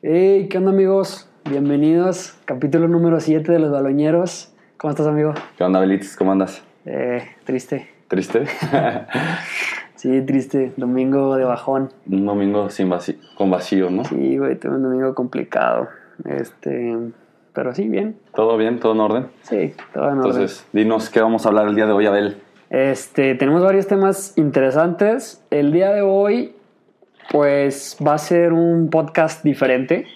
Hey, ¿qué onda amigos? Bienvenidos, capítulo número 7 de Los Baloñeros. ¿Cómo estás, amigo? ¿Qué onda, Belitis? ¿Cómo andas? Eh, triste. ¿Triste? Sí, triste. Domingo de bajón. un domingo sin vacío, con vacío, ¿no? Sí, güey, tuve un domingo complicado. Este, pero sí, bien. ¿Todo bien? ¿Todo en orden? Sí, todo en orden. Entonces, dinos qué vamos a hablar el día de hoy, Abel. Este, tenemos varios temas interesantes. El día de hoy, pues, va a ser un podcast diferente.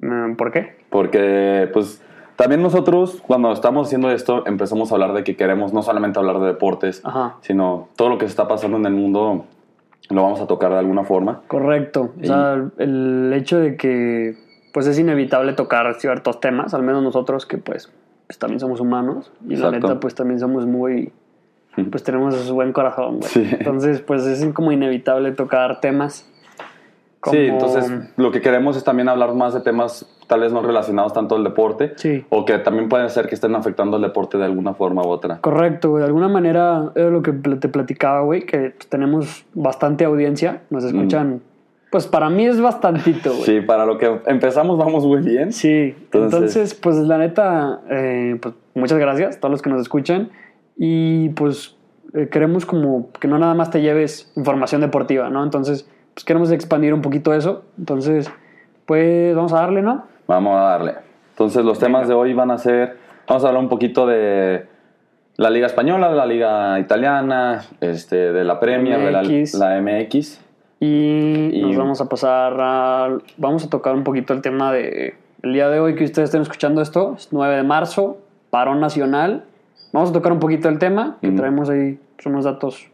Mm, ¿Por qué? Porque, pues, también nosotros, cuando estamos haciendo esto, empezamos a hablar de que queremos no solamente hablar de deportes, Ajá. sino todo lo que se está pasando en el mundo lo vamos a tocar de alguna forma. Correcto. O sea, el hecho de que pues es inevitable tocar ciertos temas, al menos nosotros que pues, pues, también somos humanos y la neta pues también somos muy pues tenemos buen corazón, güey. Sí. Entonces, pues es como inevitable tocar temas. como- Sí, entonces lo que queremos es también hablar más de temas tal vez no relacionados tanto al deporte, Sí. o que también pueden ser que estén afectando al deporte de alguna forma u otra. Correcto, güey. De alguna manera era lo que te platicaba, güey, que pues, tenemos bastante audiencia, nos escuchan. Pues para mí es bastantito, güey. Mm. Sí, para lo que empezamos vamos muy bien. Sí, Entonces- entonces, pues la neta, eh, pues muchas gracias a todos los que nos escuchan y pues eh, queremos como que no nada más te lleves información deportiva, ¿no? Entonces, pues queremos expandir un poquito eso, entonces, pues vamos a darle, ¿no? Vamos a darle. Entonces los temas de hoy van a ser, vamos a hablar un poquito de la Liga Española, de la Liga Italiana, este, de la Premier, de la, MX. la MX. Y, Y- nos vamos a pasar a, vamos a tocar un poquito el tema de, el día de hoy que ustedes estén escuchando esto, es 9 de marzo, parón nacional, vamos a tocar un poquito el tema, que Mm. traemos ahí pues, unos datos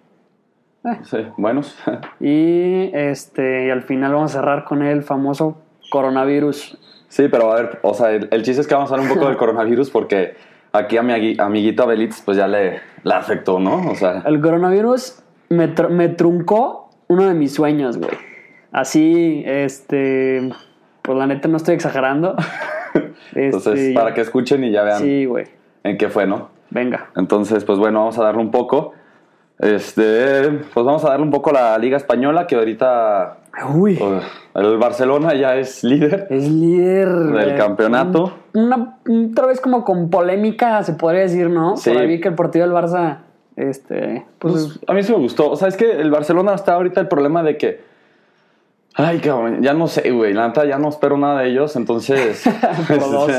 Sí, buenos. Y este y al final vamos a cerrar con el famoso coronavirus. Sí, pero a ver, o sea, el, el chiste es que vamos a hablar un poco del coronavirus porque aquí a mi amiguito Abelitz pues ya le, le afectó, ¿no? O sea, El coronavirus me, tr- me truncó uno de mis sueños, güey. Así, este, pues la neta no estoy exagerando. entonces Este, para que escuchen y ya vean Sí, güey. en qué fue, ¿no? Venga. Entonces, pues bueno, vamos a darle un poco. Este, pues vamos a darle un poco a la Liga Española, que ahorita Uy. uh, el Barcelona ya es líder. Es líder Del campeonato. un- Una, otra vez como con polémica, se podría decir, ¿no? Sí. Por ahí vi que el partido del Barça, este, pues, Pues a mí sí me gustó. O sea, es que el Barcelona está ahorita el problema de que. Ay, cabrón, ya no sé, güey. La neta ya no espero nada de ellos. Entonces. Dos.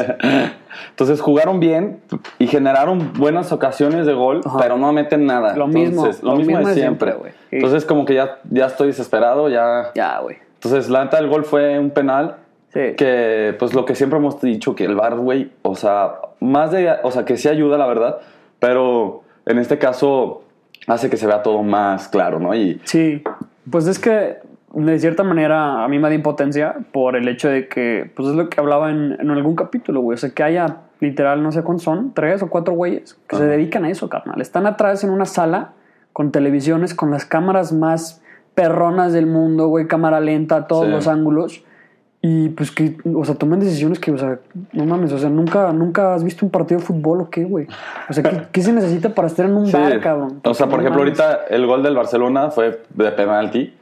entonces jugaron bien y generaron buenas ocasiones de gol, Ajá. pero no meten nada. Lo mismo, Entonces, lo, lo mismo, mismo de siempre. güey. Entonces, como que ya, ya estoy desesperado. Ya. ya, güey. Entonces, la neta, el gol fue un penal. Sí. Que, pues, lo que siempre hemos dicho, que el VAR, güey, o sea, más de, o sea, que sí ayuda, la verdad, pero en este caso hace que se vea todo más claro, ¿no? Y Sí, pues es que de cierta manera a mí me da impotencia por el hecho de que, pues es lo que hablaba en, en algún capítulo, güey. O sea, que haya literal, no sé cuántos son, tres o cuatro güeyes que se Ajá. dedican a eso, carnal. Están atrás en una sala con televisiones, con las cámaras más perronas del mundo, güey, cámara lenta, todos Sí. los ángulos. Y pues que, o sea, toman decisiones que, o sea, no mames, o sea, nunca, nunca has visto un partido de fútbol o qué, güey. O sea, ¿qué, qué se necesita para estar en un Sí. bar, cabrón? O sea, por No ejemplo, mames. ahorita el gol del Barcelona fue de penalti.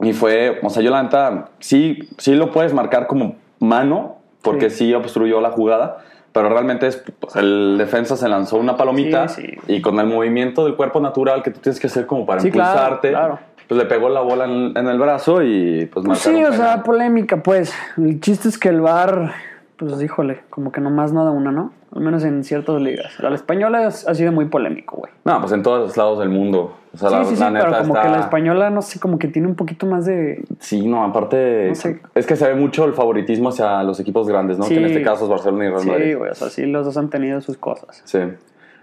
Y fue, o sea, yo la neta, sí, sí lo puedes marcar como mano, porque sí, obstruyó la jugada. Pero realmente es, pues, el defensa se lanzó una palomita Sí, sí. y con el movimiento del cuerpo natural que tú tienes que hacer como para Sí, impulsarte, claro. pues le pegó la bola en, en el brazo y pues, Pues sí, o sea, polémica, pues. El chiste es que el bar, pues híjole, como que nomás no da una, ¿no? Al menos en ciertas ligas. La española es- ha sido muy polémico, güey. No, pues en todos los lados del mundo. O sea, Sí, la, sí, sí, la neta pero como está- que la española, no sé, como que tiene un poquito más de... Sí, no, aparte. No sé. Es que se ve mucho el favoritismo hacia los equipos grandes, ¿no? Sí. Que en este caso es Barcelona y Real Sí, Madrid. güey, o sea, sí, los dos han tenido sus cosas. Sí.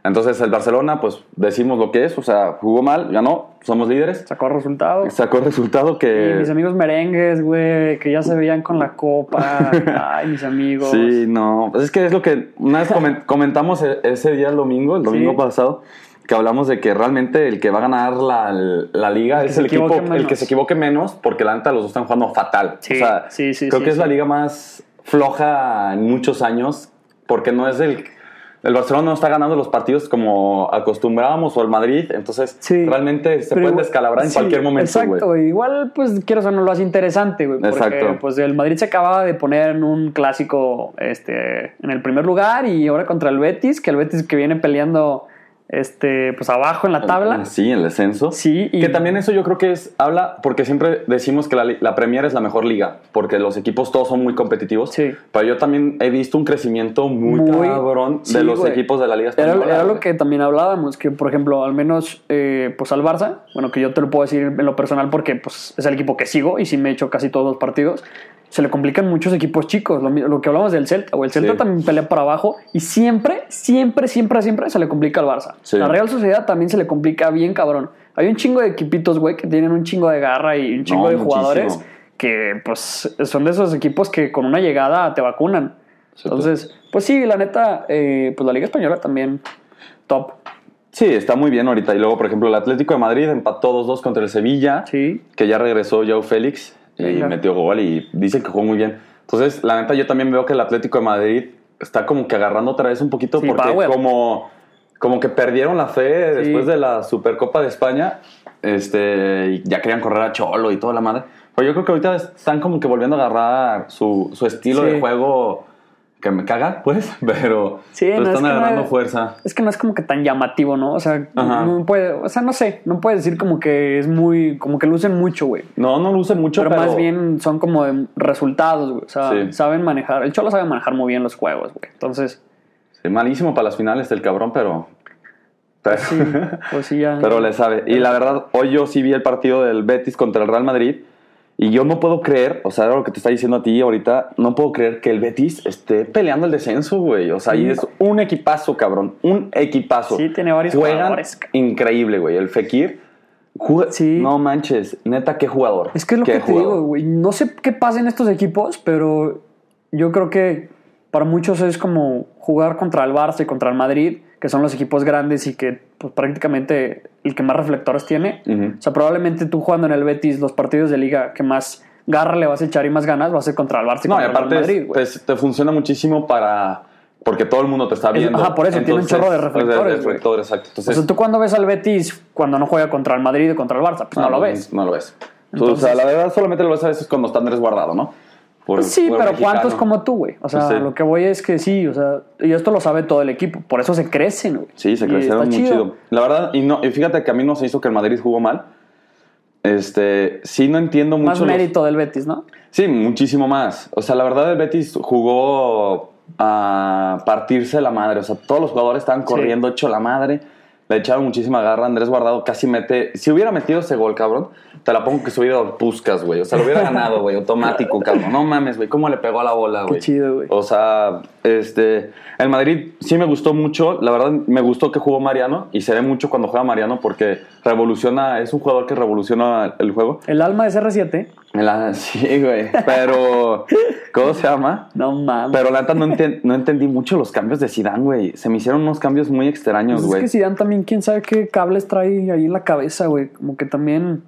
Entonces, el Barcelona, pues decimos lo que es. O sea, jugó mal, ganó, somos líderes. Sacó resultados. Sacó resultado Y que. mis amigos merengues, güey, que ya se veían con la copa. Ay, mis amigos. Sí, no. Pues es que es lo que una vez comen- comentamos e- ese día el domingo, el domingo Sí. pasado, que hablamos de que realmente el que va a ganar la, la liga El es el equipo, equivoque el menos. que se equivoque menos, porque la neta los dos están jugando fatal. Sí, o sea, sí, sí, creo sí, que es la liga más floja en muchos años, porque no es el. El Barcelona no está ganando los partidos como acostumbrábamos o el Madrid, entonces Sí. realmente se pueden igual- descalabrar en sí, cualquier momento, Exacto. Igual, pues, quiero o no lo hace interesante, güey. Porque, Exacto. pues, el Madrid se acababa de poner en un clásico este, en el primer lugar y ahora contra el Betis, que el Betis que viene peleando este, pues, abajo en la tabla. Sí, el descenso. Sí, y- Que también eso yo creo que es, habla, porque siempre decimos que la, la Premier es la mejor liga, porque los equipos todos son muy competitivos. Sí. Pero yo también he visto un crecimiento muy, Muy- cabrón sí, de los güey. equipos de la Liga Era, Española. era lo güey. que también hablábamos, que por ejemplo, al menos eh, pues al Barça, bueno, que yo te lo puedo decir en lo personal porque pues, es el equipo que sigo y sí me he hecho casi todos los partidos, se le complican muchos equipos chicos, lo, lo que hablamos del Celta, o el Celta Sí. también pelea por abajo y siempre, siempre, siempre, siempre se le complica al Barça. Sí. La Real Sociedad también se le complica bien cabrón. Hay un chingo de equipitos, güey, que tienen un chingo de garra y un chingo No, de muchísimo. jugadores que pues son de esos equipos que con una llegada te vacunan. Sí, Entonces, pues sí, la neta, eh, pues la Liga Española también top. Sí, está muy bien ahorita. Y luego, por ejemplo, el Atlético de Madrid empató 2-2 contra el Sevilla, Sí. que ya regresó Joe Félix y Venga. metió gol y dicen que jugó muy bien. Entonces, la neta, yo también veo que el Atlético de Madrid está como que agarrando otra vez un poquito Sí, porque power. como, como que perdieron la fe Sí. después de la Supercopa de España este, y ya querían correr a Cholo y toda la madre. Pero yo creo que ahorita están como que volviendo a agarrar su, su estilo Sí. de juego que me caga, pues, pero, Sí, pero no, es están no agarrando es- fuerza. Es que no es como que tan llamativo, ¿no? O sea, Ajá. no puede, o sea, no sé, no puedes decir como que es muy, como que lucen mucho, güey. No, no lo usen mucho, Pero, pero, más bien son como de resultados, güey. O sea, Sí. saben manejar. El Cholo sabe manejar muy bien los juegos, güey. Entonces, Sí, malísimo para las finales del cabrón, pero. Pero, sí, pues sí, ya. pero le sabe. Y la verdad, hoy yo sí vi el partido del Betis contra el Real Madrid. Y yo no puedo creer, o sea, lo que te está diciendo a ti ahorita, no puedo creer que el Betis esté peleando el descenso, güey. O sea, Sí. y es un equipazo, cabrón. Un equipazo. Sí, tiene varios Juegan jugadores, increíble, güey. El Fekir. juega- Sí. No manches, neta, qué jugador. Es que es lo que te digo, güey. No sé qué pasa en estos equipos, pero yo creo que para muchos es como jugar contra el Barça y contra el Madrid, que son los equipos grandes y que pues, prácticamente el que más reflectores tiene. O sea, probablemente tú jugando en el Betis, los partidos de liga que más garra le vas a echar y más ganas va a ser contra el Barça y No, y contra aparte el Madrid, es- te, te funciona muchísimo para. Porque todo el mundo te está Es- viendo. ajá, por eso, tiene un chorro de reflectores, güey. reflectores, exacto. O Entonces, sea, tú cuando ves al Betis cuando no juega contra el Madrid o contra el Barça, pues no, lo ves. No lo ves. Entonces- o sea, la verdad solamente lo ves a veces cuando está Andrés guardado, ¿no? Por- Pues sí, por pero mexicano. ¿cuántos como tú, güey? O sea, sí. lo que voy es que sí, o sea, y esto lo sabe todo el equipo, por eso se crecen, güey. Sí, se crecieron muy chido. La verdad, y, no, y fíjate que a mí no se hizo que el Madrid jugó mal. Este, sí no entiendo mucho Más los- mérito del Betis, ¿no? Sí, muchísimo más. O sea, la verdad el Betis jugó a partirse la madre. O sea, todos los jugadores estaban corriendo hecho la madre. Le echaron muchísima garra. Andrés Guardado casi mete... Si hubiera metido ese gol, cabrón, te la pongo que se hubiera dado Puskas, güey. O sea, lo hubiera ganado, güey, automático, cabrón. No mames, güey. ¿Cómo le pegó a la bola, güey? chido, güey. O sea, este... El Madrid sí me gustó mucho. La verdad, me gustó que jugó Mariano. Y se ve mucho cuando juega Mariano porque revoluciona... Es un jugador que revoluciona el juego. El alma de CR7, La- sí, güey. Pero, ¿cómo se llama? no mames. Pero la neta no, enten- no entendí mucho los cambios de Zidane, güey. Se me hicieron unos cambios muy extraños, Pues es güey. que Zidane también, quién sabe qué cables trae ahí en la cabeza, güey. Como que también,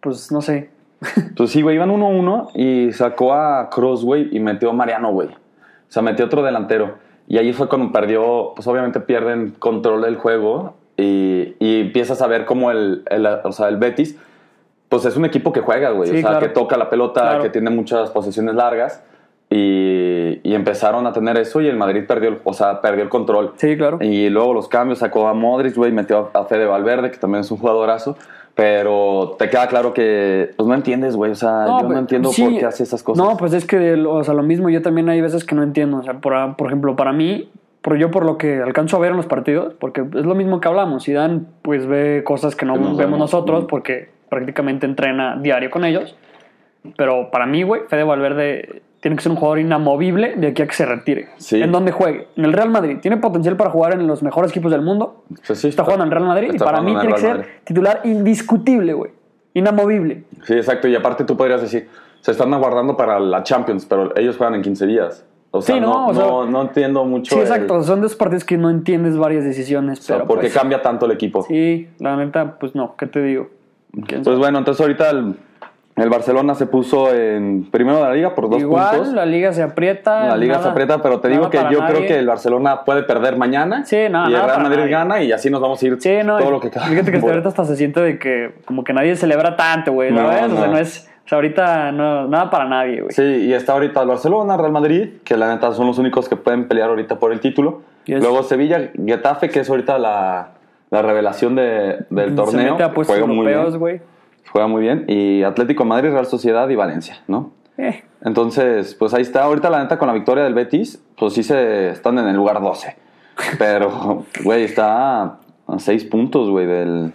pues no sé. Pues sí, güey, iban 1-1 y sacó a Cross, güey, y metió a Mariano, güey. O sea, metió otro delantero. Y ahí fue cuando perdió, pues obviamente pierden control del juego y, y empiezas a ver cómo el, el- o sea, el Betis, pues es un equipo que juega, güey. Sí, o sea, claro. que toca la pelota, Claro. que tiene muchas posesiones largas. Y, y empezaron a tener eso y el Madrid perdió, el- o sea, perdió el control. Sí, claro. Y luego los cambios, sacó a Modric, güey, metió a Fede Valverde, que también es un jugadorazo. Pero te queda claro que pues no entiendes, güey. O sea, yo pues, no entiendo sí. por qué hace esas cosas. No, pues es que, o sea, lo mismo, yo también hay veces que no entiendo. O sea, por, por ejemplo, para mí, por yo por lo que alcanzo a ver en los partidos, porque es lo mismo que hablamos. Zidane, pues ve cosas que no Que no vemos vemos. nosotros, porque prácticamente entrena diario con ellos. Pero para mí, güey, Fede Valverde tiene que ser un jugador inamovible de aquí a que se retire. Sí. En donde juegue. En el Real Madrid. Tiene potencial para jugar en los mejores equipos del mundo. O sea, sí Está jugando en el Real Madrid y para mí tiene el que ser Madrid. titular indiscutible, güey. Inamovible. Sí, exacto. Y aparte tú podrías decir, se están aguardando para la Champions, pero ellos juegan en 15 días. O sea, Sí, no, no, o sea- no, no entiendo mucho. Sí, el- exacto. Son de esos partidos que no entiendes varias decisiones. o sea, pero ¿por qué pues, cambia tanto el equipo? Sí, la neta, pues no, ¿qué te digo? ¿Quién Pues bueno, entonces ahorita el, El Barcelona se puso en primero de la liga por dos Igual, puntos. la liga se aprieta. La liga nada- se aprieta, pero te digo nada que yo nadie. creo que el Barcelona puede perder mañana. Sí, no, y el nada Real Madrid nadie. gana y así nos vamos a ir Sí, no. todo lo que queda. Fíjate que hasta ahorita hasta se siente de que como que nadie celebra tanto, güey, No, ¿sabes? O sea, no. no es... O sea, ahorita no, nada para nadie, güey. Sí, y está ahorita el Barcelona, Real Madrid, que la neta son los únicos que pueden pelear ahorita por el título. Luego Sevilla, Getafe, que es ahorita la, la revelación de- del Se torneo. mete a puestos juega muy bien. güey. Juega muy bien. Y Atlético Madrid, Real Sociedad y Valencia, ¿no? Eh, Entonces, pues ahí está. Ahorita la neta con la victoria del Betis, pues sí se están en el lugar 12. Pero, güey, está a 6 puntos, güey, del,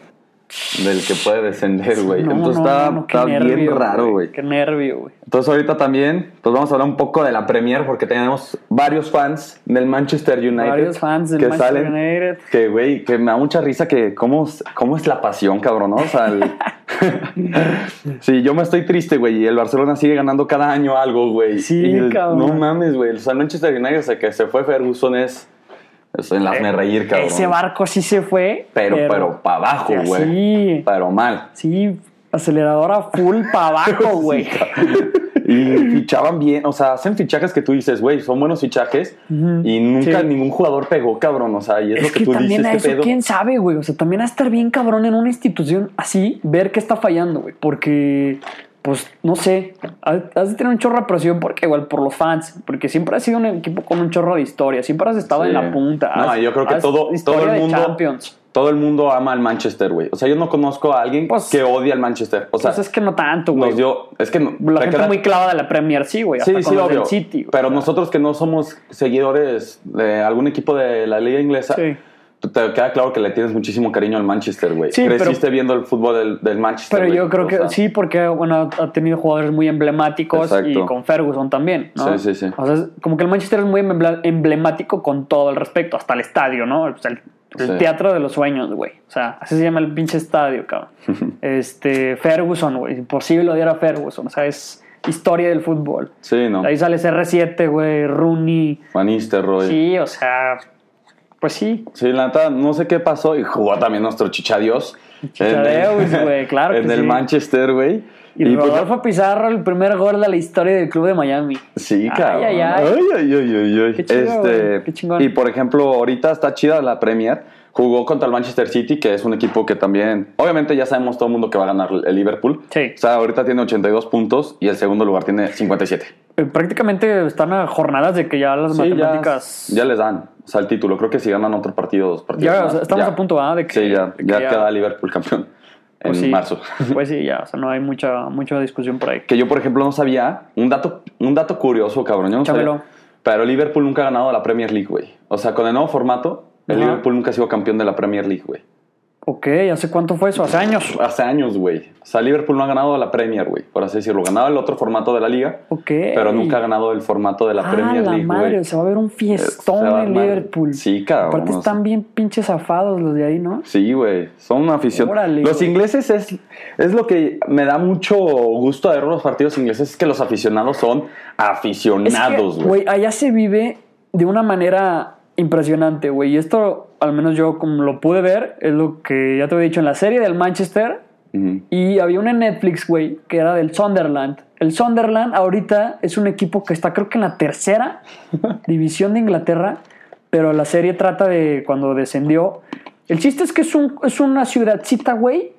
del que puede descender, güey. no, Entonces no, está, no, bien raro, güey. Qué nervio, güey. Entonces ahorita también, pues vamos a hablar un poco de la Premier porque tenemos varios fans del Manchester United. Varios fans del que Manchester salen, United. Que, güey, que me da mucha risa que cómo, cómo es la pasión, cabrón, ¿no? O sea, el- sí, yo me estoy triste, güey, y el Barcelona sigue ganando cada año algo, güey. Sí, el- cabrón. No mames, güey. O sea, el Manchester United, desde que se fue Ferguson es... es en hazme reír, cabrón. Eh, Ese barco sí se fue. Pero, pero, para abajo, güey. Sí, Pero mal. sí, aceleradora full para abajo, güey. Y fichaban bien, o sea, hacen fichajes que tú dices, güey, son buenos fichajes y nunca Sí. ningún jugador pegó, cabrón, o sea, y es, Es lo que, que tú también dices, a ¿qué eso, pedo? quién sabe, güey. O sea, también a estar bien cabrón en una institución así, ver qué está fallando, güey. Porque, pues, no sé, has de tener un chorro de presión, porque igual por los fans, porque siempre has sido un equipo con un chorro de historia, siempre has estado Sí. en la punta. No, has- yo creo que todo- el mundo- Champions. Todo el mundo ama al Manchester, güey. O sea, yo no conozco a alguien Pues- que odie al Manchester. O sea, Pues es que no tanto, güey. nos dio, es que no, La te gente queda- muy clavada de la Premier, sí, güey. Sí, hasta sí, con obvio. City, pero nosotros que no somos seguidores de algún equipo de la liga inglesa, Sí. Te queda claro que le tienes muchísimo cariño al Manchester, güey. Sí, pero- Creciste viendo el fútbol del, del Manchester. Pero yo creo que sea, sí, porque bueno, ha tenido jugadores muy emblemáticos y con Ferguson también, ¿no? Sí, sí, sí. O sea, es como que el Manchester es muy emble- emblemático con todo el respecto, hasta el estadio, ¿no? O sea, el, el Sí. teatro de los sueños, güey. O sea, así se llama el pinche estadio, cabrón. este, Ferguson, güey. Imposible odiar a Ferguson. O sea, es historia del fútbol. Sí, no. Ahí sale CR7, güey, Rooney. Van Nistelrooy. Sí, o sea, pues sí. Sí, la neta, no sé qué pasó. Y jugó también nuestro chichadios. Chichadeus, güey, claro En que el sí. Manchester, güey. Y, pues, Rodolfo Pizarro, el primer gol de la historia del club de Miami. Sí, Ay, cabrón. ay, ay. ay, ay, ay, ay. Qué chido, Este, qué chingón. Y por ejemplo, ahorita está chida la Premier. Jugó contra el Manchester City, que es un equipo que también. Obviamente, ya sabemos todo el mundo que va a ganar el Liverpool. Sí. O sea, ahorita tiene 82 puntos y el segundo lugar tiene 57. Eh, Prácticamente están a jornadas de que ya las Sí, ya, matemáticas. ya les dan. O sea, el título. Creo que si ganan otro partido, dos partidos. Ya, más, estamos ya. a punto, ¿ah? De que, Sí, ya, ya, queda Liverpool campeón en pues sí. marzo. Pues sí, ya, o sea, no hay mucha, mucha discusión por ahí. que yo, por ejemplo, no sabía. Un dato, un dato curioso, cabrón. Yo no Échamelo. sabía. Pero Liverpool nunca ha ganado la Premier League, güey. O sea, con el nuevo formato, el Ajá. Liverpool nunca ha sido campeón de la Premier League, güey. Ok, ¿hace cuánto fue eso? Hace años. Hace años, güey. O sea, Liverpool no ha ganado la Premier, güey, por así decirlo. Ganaba el otro formato de la liga, Ok. pero nunca ha ganado el formato de la ah, Premier la League, madre, güey. se va a ver un fiestón en. Liverpool. Sí, cabrón, Aparte están bien pinches zafados los de ahí, ¿no? Sí, güey. Son una afición. Órale, los ingleses es, es lo que me da mucho gusto de ver los partidos ingleses, es que los aficionados son Es que, aficionados, güey. güey, allá se vive de una manera impresionante, güey. Y esto, al menos yo como lo pude ver, es lo que ya te había dicho en la serie del Manchester. Y había una en Netflix, güey, que era del Sunderland. El Sunderland ahorita es un equipo que está creo que en la tercera división de Inglaterra, pero la serie trata de cuando descendió. El chiste es que es, un, es una ciudadcita, güey,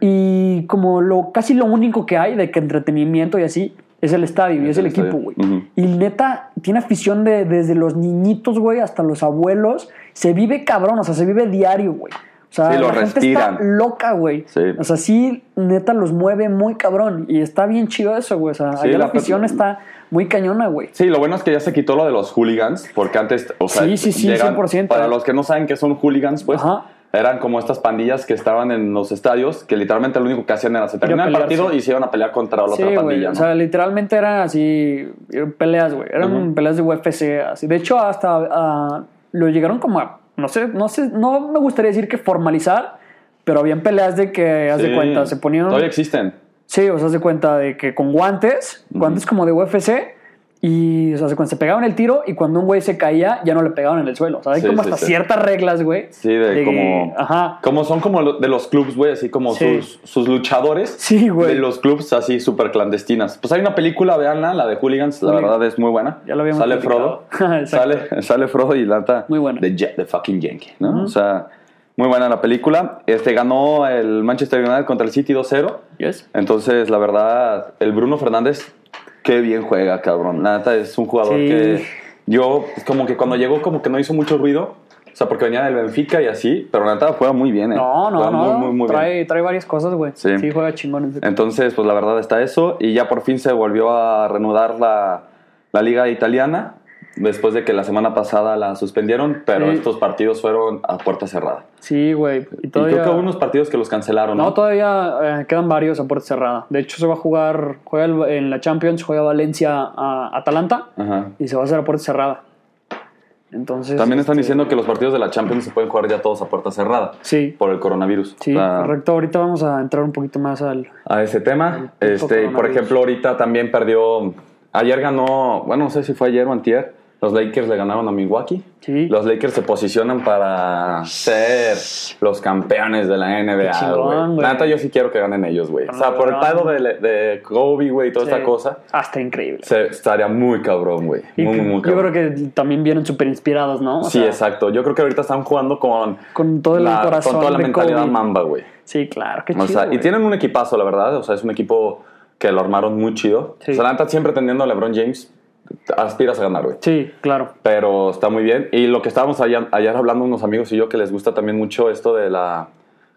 y como lo casi lo único que hay de que entretenimiento y así es el estadio y Es es el el equipo, güey. Y neta, tiene afición de, desde los niñitos, güey, hasta los abuelos. Se vive cabrón, o sea, se vive diario, güey. O sea, Sí, la gente está loca, güey. Sí. O sea, sí, neta los mueve muy cabrón. Y está bien chido eso, güey. O sea, Sí, allá la, afición está muy cañona, güey. Sí, lo bueno es que ya se quitó lo de los hooligans, porque antes, o sea, Sí, sí, sí, llegan- 100%. Para los que no saben qué son hooligans, pues, Ajá. Eran como estas pandillas que estaban en los estadios, que literalmente lo único que hacían era se terminaba el partido y se iban a pelear contra la Sí, otra pandilla, O sea, literalmente era así, eran peleas, güey. Eran peleas de UFC, así. De hecho, hasta ah, lo llegaron como a, no sé, no sé, no me gustaría decir que formalizar, pero habían peleas de que, haz de cuenta, se ponían... Todavía existen. Sí, o sea, haz de cuenta de que con guantes, guantes como de UFC, Y, o sea, cuando se pegaban el tiro y cuando un güey se caía, ya no le pegaban en el suelo. O sea, hay Sí, como sí, hasta sí. ciertas reglas, güey. Sí, de, como. Ajá. Como son como de los clubs, güey, así como sus, sus luchadores. Sí, güey. De los clubs así súper clandestinas. Pues hay una película, veanla, la de Hooligans, la verdad es muy buena. Ya lo habíamos Sale platicado. Frodo. Sale, sale Frodo y Lanta. Muy buena. De, de fucking Yankee, ¿no? O sea, muy buena la película. Este ganó el Manchester United contra el City 2-0. Yes. Entonces, la verdad, el Bruno Fernández, qué bien juega, cabrón. La neta es un jugador Sí. que yo, como que cuando llegó, como que no hizo mucho ruido. O sea, porque venía del Benfica y así, pero la neta juega muy bien, ¿eh? No, no, Juega no. Muy, muy, muy bien. trae, trae varias cosas, güey. Sí. Sí. juega chingón. en Entonces, pues la verdad está eso. Y ya por fin se volvió a reanudar la, la liga italiana. Después de que la semana pasada la suspendieron, pero Sí. estos partidos fueron a puerta cerrada. Sí, güey. Y creo que hubo unos partidos que los cancelaron, ¿no? No, todavía eh, quedan varios a puerta cerrada. De hecho, se va a jugar, juega en la Champions, juega Valencia a Atalanta Ajá. y se va a hacer a puerta cerrada. Entonces. También están este, diciendo que los partidos de la Champions se pueden jugar ya todos a puerta cerrada Sí, por el coronavirus. sí, O sea, correcto. Ahorita vamos a entrar un poquito más al. a ese tema. Este, por ejemplo, ahorita también perdió. Ayer ganó, bueno, no sé si fue ayer o antier. Los Lakers le ganaron a Milwaukee. Sí. Los Lakers se posicionan para ser los campeones de la NBA, güey. neta, yo sí quiero que ganen ellos, güey. O sea, No, por el no. pedo de, de Kobe, güey, y toda Sí. esta cosa, está increíble. se, estaría muy cabrón, güey. Muy, muy, muy yo cabrón. creo que también vienen súper inspirados, ¿no? O sí, sea, exacto. Yo creo que ahorita están jugando con, Con todo el la, corazón. con toda la de mentalidad Kobe. mamba, güey. Sí, claro, qué O chido. sea, y tienen un equipazo, la verdad. O sea, es un equipo que lo armaron muy chido. Sí. O sea, la neta, siempre teniendo a LeBron James, aspiras a ganar, güey. Sí, claro. Pero está muy bien. Y lo que estábamos ayer, ayer hablando unos amigos y yo que les gusta también mucho esto de la...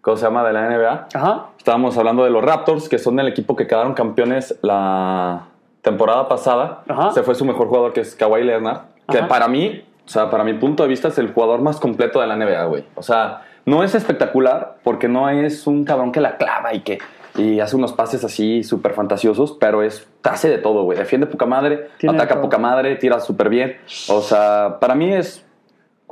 ¿Cómo se llama? De la NBA. Ajá. Estábamos hablando de los Raptors, que son el equipo que quedaron campeones la temporada pasada. Ajá. Se fue su mejor jugador, que es Kawhi Leonard. Que Ajá. para mí, o sea, para mi punto de vista, es el jugador más completo de la NBA, güey. O sea, no es espectacular porque no es un cabrón que la clava y que y hace unos pases así súper fantasiosos, pero es hace de todo, güey. Defiende poca madre, Tiene ataca poca madre, tira súper bien. O sea, para mí es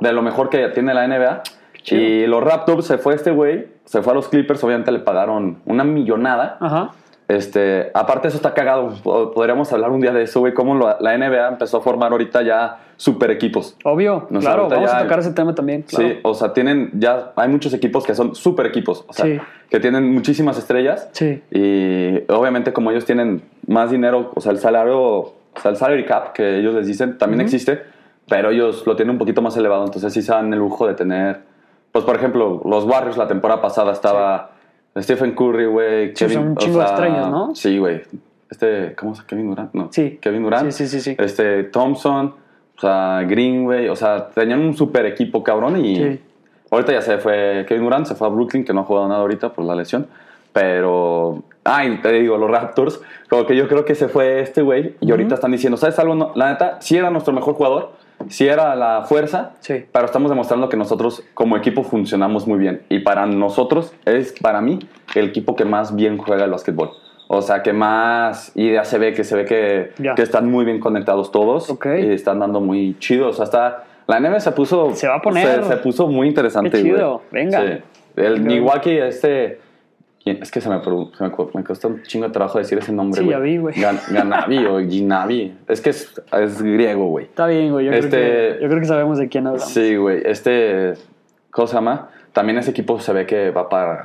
de lo mejor que tiene la NBA. Y los Raptors se fue este güey, se fue a los Clippers, obviamente le pagaron una millonada. Ajá. Este, aparte eso está cagado, Po- podríamos hablar un día de eso, güey, cómo lo- la NBA empezó a formar ahorita ya super equipos. Obvio. No claro, vamos ya- a tocar ese tema también. Claro. Sí, o sea, tienen ya, hay muchos equipos que son super equipos, o sea, Sí. que tienen muchísimas estrellas. Sí. Y obviamente como ellos tienen más dinero, o sea, el salario, o sea, el salary cap que ellos les dicen también existe, pero ellos lo tienen un poquito más elevado, entonces sí se dan el lujo de tener, pues por ejemplo, los Warriors la temporada pasada estaba Stephen Curry, güey, Sí, son un o chingo de estrellas, ¿no? Sí, güey. Este, ¿cómo se Kevin Durant? No. Sí. Kevin Durant. Sí, sí, sí, sí. Este, Thompson, o sea, Green, güey, o sea, tenían un super equipo cabrón y Sí. ahorita ya se fue Kevin Durant, se fue a Brooklyn, que no ha jugado nada ahorita por la lesión, pero, ay, te digo, los Raptors, como que yo creo que se fue este güey y ahorita están diciendo, ¿sabes algo? No, la neta, sí era nuestro mejor jugador, sí era la fuerza, Sí. pero estamos demostrando que nosotros como equipo funcionamos muy bien y para nosotros es, para mí, el equipo que más bien juega el básquetbol. O sea, que más idea se ve, que se ve que, que están muy bien conectados todos y están dando muy chido. O sea, está, la NBA se puso... Se va a poner. Se, se puso muy interesante, Qué chido. güey. Venga. Sí. El Venga. Milwaukee, este... Es que se me, se me, me costó un chingo de trabajo decir ese nombre, Sí, güey. ya vi, güey. Gan- Ganavi o Ginavi. Es que es, es griego, güey. Está bien, güey. Yo, Este- creo que, yo creo que sabemos de quién hablamos. Sí, güey. Este, ¿cómo se llama? También ese equipo se ve que va para,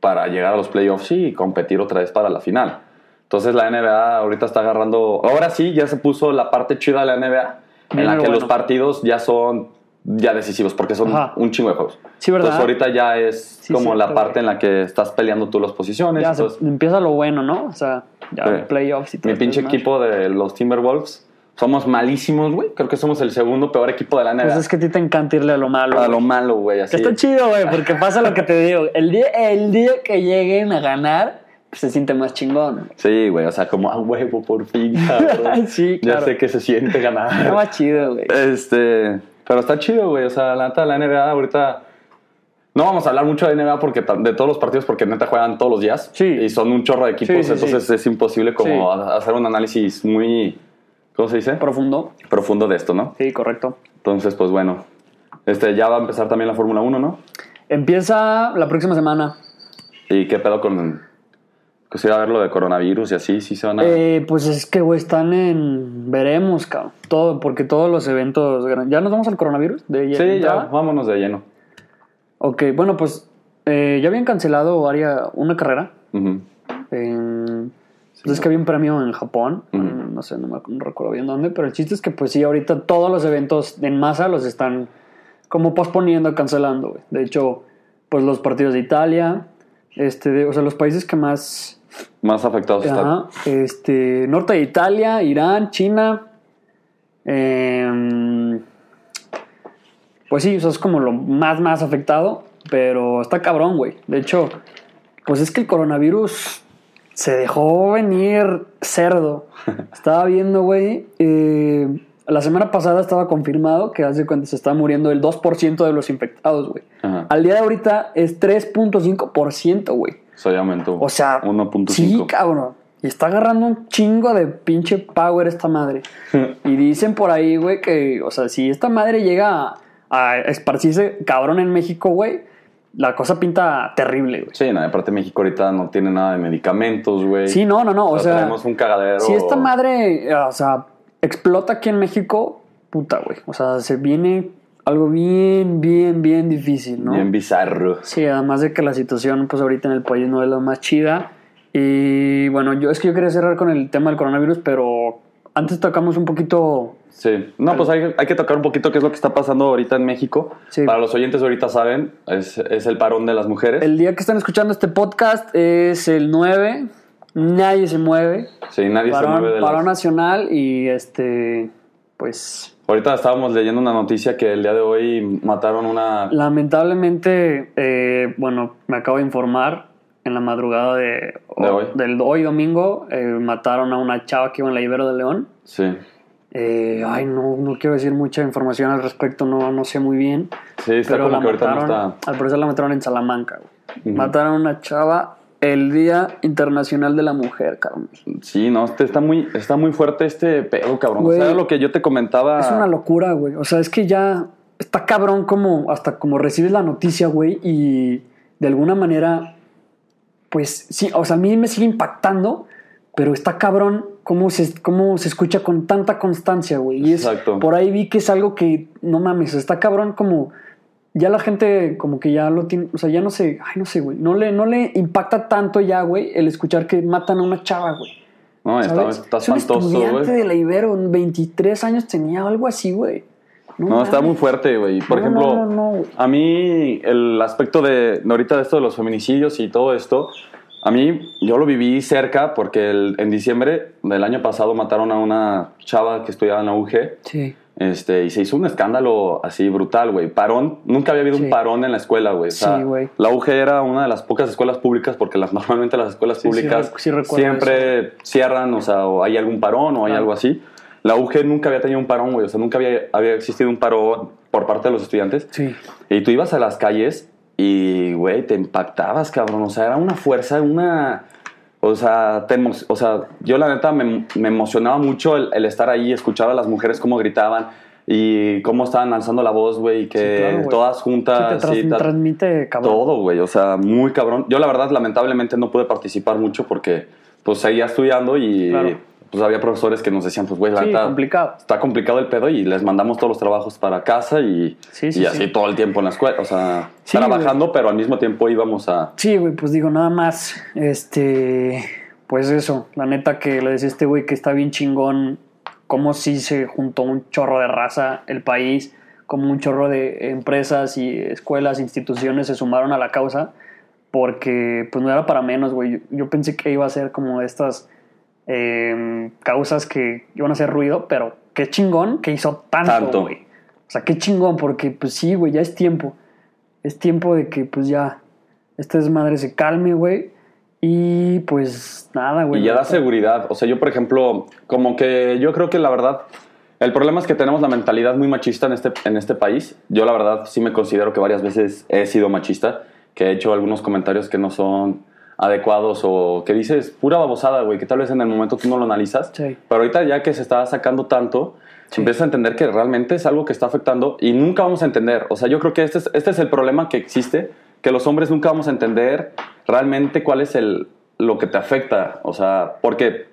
para llegar a los playoffs y competir otra vez para la final. Entonces la NBA ahorita está agarrando... Ahora sí, ya se puso la parte chida de la NBA, en la que los partidos ya son ya decisivos, porque son Ajá. un chingo de juegos. Sí, ¿verdad? Entonces ahorita ya es Sí, como la cierto, parte güey. en la que estás peleando tú las posiciones. Ya se- empieza lo bueno, ¿no? O sea, ya Sí. playoffs y todo. mi pinche equipo de los Timberwolves, somos malísimos, güey. Creo que somos el segundo peor equipo de la NBA. Pues es que a ti te encanta irle a lo malo. a lo malo, güey. Que está chido, güey, porque pasa lo que te digo. El día, el día que lleguen a ganar, pues se siente más chingón. Sí, güey, o sea, como a huevo, por fin. Sí, Ya claro. sé que se siente Está ganar. más chido, güey. Este, pero está chido, güey, o sea, la neta, la NBA ahorita... No vamos a hablar mucho de NBA porque de todos los partidos porque neta juegan todos los días Sí. y son un chorro de equipos, Sí, sí, entonces es imposible como hacer un análisis muy, ¿cómo se dice? Profundo. Profundo de esto, ¿no? Sí, correcto. Entonces, pues bueno, este, ya va a empezar también la Fórmula 1, ¿no? Empieza la próxima semana. ¿Y qué pedo con, pues ir a ver lo de coronavirus y así, sí se van a... Eh, pues es que, güey, están en... Veremos, cabrón. Todo, porque todos los eventos... ¿Ya nos vamos al coronavirus? De sí, ya, vámonos de lleno. Ok, bueno, pues eh, ya habían cancelado una carrera. Pues es que había un premio en Japón, no sé, no, me, no recuerdo bien dónde, pero el chiste es que pues sí, ahorita todos los eventos en masa los están como posponiendo, cancelando, güey. De hecho, pues los partidos de Italia, este, de- o sea, los países que más, Más afectados están. ajá, este, norte de Italia, Irán, China, em, pues sí, eso es como lo más, más afectado, pero está cabrón, güey. De hecho, pues es que el coronavirus se dejó venir cerdo. Estaba viendo, güey, eh, la semana pasada estaba confirmado que hace cuenta se está muriendo el 2% de los infectados, güey. Al día de ahorita es 3.5%, güey. Ya aumentó. O sea, 1.5. sí, cabrón. Y está agarrando un chingo de pinche power esta madre. y dicen por ahí, güey, que, o sea, si esta madre llega a, a esparcirse cabrón en México, güey, la cosa pinta terrible, güey. Sí, no, aparte México ahorita no tiene nada de medicamentos, güey. Sí, no, no, no. O sea, tenemos un cagadero. si esta madre, o sea, explota aquí en México, puta, güey. O sea, se viene algo bien, bien, bien difícil, ¿no? Bien bizarro. Sí, además de que la situación, pues ahorita en el país no es la más chida. Y bueno, yo es que yo quería cerrar con el tema del coronavirus, pero antes tocamos un poquito. Sí. No, pues hay, hay que tocar un poquito qué es lo que está pasando ahorita en México. Sí. Para los oyentes ahorita saben, es, es el parón de las mujeres. El día que están escuchando este podcast es el 9. Nadie se mueve. Sí, nadie se mueve de parón las... nacional y este, pues Ahorita estábamos leyendo una noticia que el día de hoy mataron una... lamentablemente, eh, bueno, me acabo de informar en la madrugada de, De hoy. del hoy domingo, eh, mataron a una chava que iba en la Ibero de León. Sí. Eh, ay, no, no quiero decir mucha información al respecto, no, no sé muy bien. Sí, está pero como la que ahorita mataron, no está... al parecer la mataron en Salamanca. güey. Mataron a una chava el Día Internacional de la Mujer, cabrón. Sí, no, este- está muy, está muy fuerte este pedo, cabrón. Güey. o sea, lo que yo te comentaba... Es una locura, güey. O sea, es que ya está cabrón como hasta como recibes la noticia, güey, y de alguna manera, pues sí, o sea, a mí me sigue impactando, pero está cabrón cómo se, cómo se escucha con tanta constancia, güey. Y es, Exacto. por ahí vi que es algo que, no mames, está cabrón como... Ya la gente como que ya lo tiene, o sea, ya no sé, ay, no sé, güey, no le, no le impacta tanto ya, güey, el escuchar que matan a una chava, güey. No, está, está espantoso, estudiante güey. de la Ibero, 23 años tenía, algo así, güey. No, está mames. muy fuerte, güey. Por No, ejemplo, no, no, no, güey. a mí el aspecto de de ahorita de esto de los feminicidios y todo esto, a mí yo lo viví cerca porque el- en diciembre del año pasado mataron a una chava que estudiaba en la UG. Sí. Este, y se hizo un escándalo así brutal, güey. Parón, nunca había habido Sí. un parón en la escuela, güey. O sea, Sí, güey. La UG era una de las pocas escuelas públicas porque las, normalmente las escuelas públicas sí siempre cierran, o sea, o hay algún parón o hay algo así. La UG nunca había tenido un parón, güey. O sea, nunca había, había existido un parón por parte de los estudiantes. Sí. Y tú ibas a las calles y, güey, te impactabas, cabrón. O sea, era una fuerza, una... O sea, te o sea yo la neta me, me emocionaba mucho el, el estar ahí, escuchar a las mujeres cómo gritaban y cómo estaban alzando la voz, güey, y que Sí, claro, todas Sí, juntas... te trans- sí, transmite cabrón. todo, güey. O sea, muy cabrón. Yo, la verdad, lamentablemente no pude participar mucho porque, pues, seguía estudiando y, Claro. Pues, había profesores que nos decían, pues, güey, la Sí, complicado. está complicado el pedo y les mandamos todos los trabajos para casa y, Sí, sí, y así sí. todo el tiempo en la escuela. O sea, trabajando, pero al mismo tiempo íbamos a... Sí, güey, pues digo, nada más, este, pues eso, la neta que le decía a este güey que está bien chingón, como si se juntó un chorro de raza, el país, como un chorro de empresas y escuelas, instituciones se sumaron a la causa, porque pues no era para menos, güey. Yo, yo pensé que iba a ser como estas eh, causas que iban a hacer ruido, pero qué chingón que hizo tanto, güey. O sea, qué chingón, porque pues sí, güey, ya es tiempo. Es tiempo de que pues ya este desmadre se calme, güey. Y pues nada, güey. y ya da seguridad. O sea, yo, por ejemplo, como que yo creo que la verdad... El problema es que tenemos la mentalidad muy machista en este, en este país. Yo la verdad sí me considero que varias veces he sido machista, que he hecho algunos comentarios que no son adecuados o que dices pura babosada, güey, que tal vez en el momento tú no lo analizas. Sí. Pero ahorita ya que se está sacando tanto, Sí. empiezas a entender que realmente es algo que está afectando y nunca vamos a entender. O sea, yo creo que este es, este es el problema que existe, que los hombres nunca vamos a entender realmente cuál es el, lo que te afecta. O sea, porque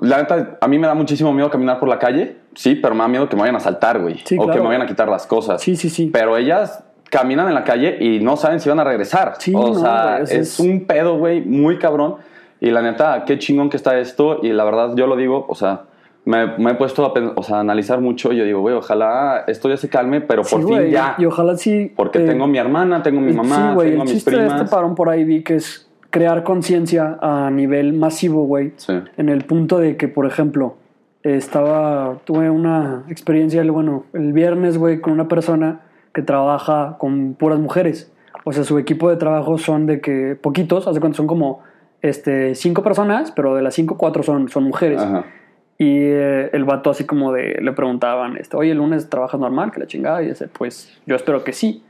la neta, a mí me da muchísimo miedo caminar por la calle, sí, pero me da miedo que me vayan a saltar, güey. Sí, o que claro. me vayan a quitar las cosas. Sí, sí, sí. Pero ellas caminan en la calle y no saben si van a regresar. Sí, o no, sea, sea, es, es- un pedo, güey, muy cabrón. Y la neta, qué chingón que está esto. Y la verdad, yo lo digo, o sea, me, me he puesto a, o sea, a analizar mucho. Y yo digo, güey, ojalá esto ya se calme, pero por Sí, fin güey, ya. Y ojalá sí. Porque eh, tengo mi hermana, tengo mi mamá, sí, güey, tengo el mis de primas. este parón por ahí vi que es crear conciencia a nivel masivo, güey. Sí. En el punto de que, por ejemplo, estaba, tuve una experiencia, bueno, el viernes, güey, con una persona que trabaja con puras mujeres. O sea, su equipo de trabajo son de que poquitos, hace cuenta, son como este, cinco personas, pero de las cinco, cuatro son, son mujeres. Ajá. Y eh, el vato así como de, le preguntaban, este, oye, el lunes trabajas normal, que la chingada, y dice, pues yo espero que sí,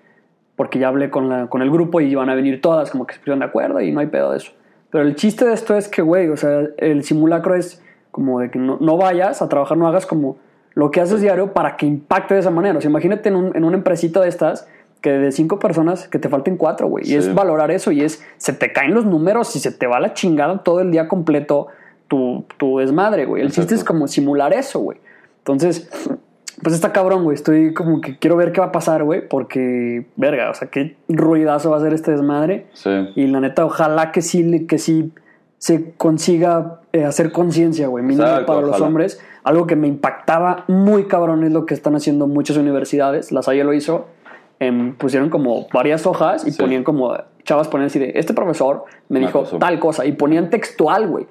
porque ya hablé con, la, con el grupo y van a venir todas, como que se pusieron de acuerdo y no hay pedo de eso. Pero el chiste de esto es que, güey, o sea, el simulacro es como de que no, no vayas a trabajar, no hagas como lo que haces diario para que impacte de esa manera. O sea, imagínate en, un, en una empresita de estas que de cinco personas que te falten cuatro, güey. Y Sí. es valorar eso y es, se te caen los números y se te va la chingada todo el día completo tu, tu desmadre, güey. El chiste es como simular eso, güey. Entonces, pues está cabrón, güey. Estoy como que quiero ver qué va a pasar, güey, porque, verga, o sea, qué ruidazo va a ser este desmadre. Sí. Y la neta, ojalá que sí, que sí se consiga eh, hacer conciencia, güey, mínimo Exacto, para los hombres. Algo que me impactaba muy cabrón es lo que están haciendo muchas universidades. La Salle lo hizo. em, pusieron como varias hojas y Sí. ponían como, chavas ponían así de, este profesor me Me dijo tal cosa. Y ponían textual, güey.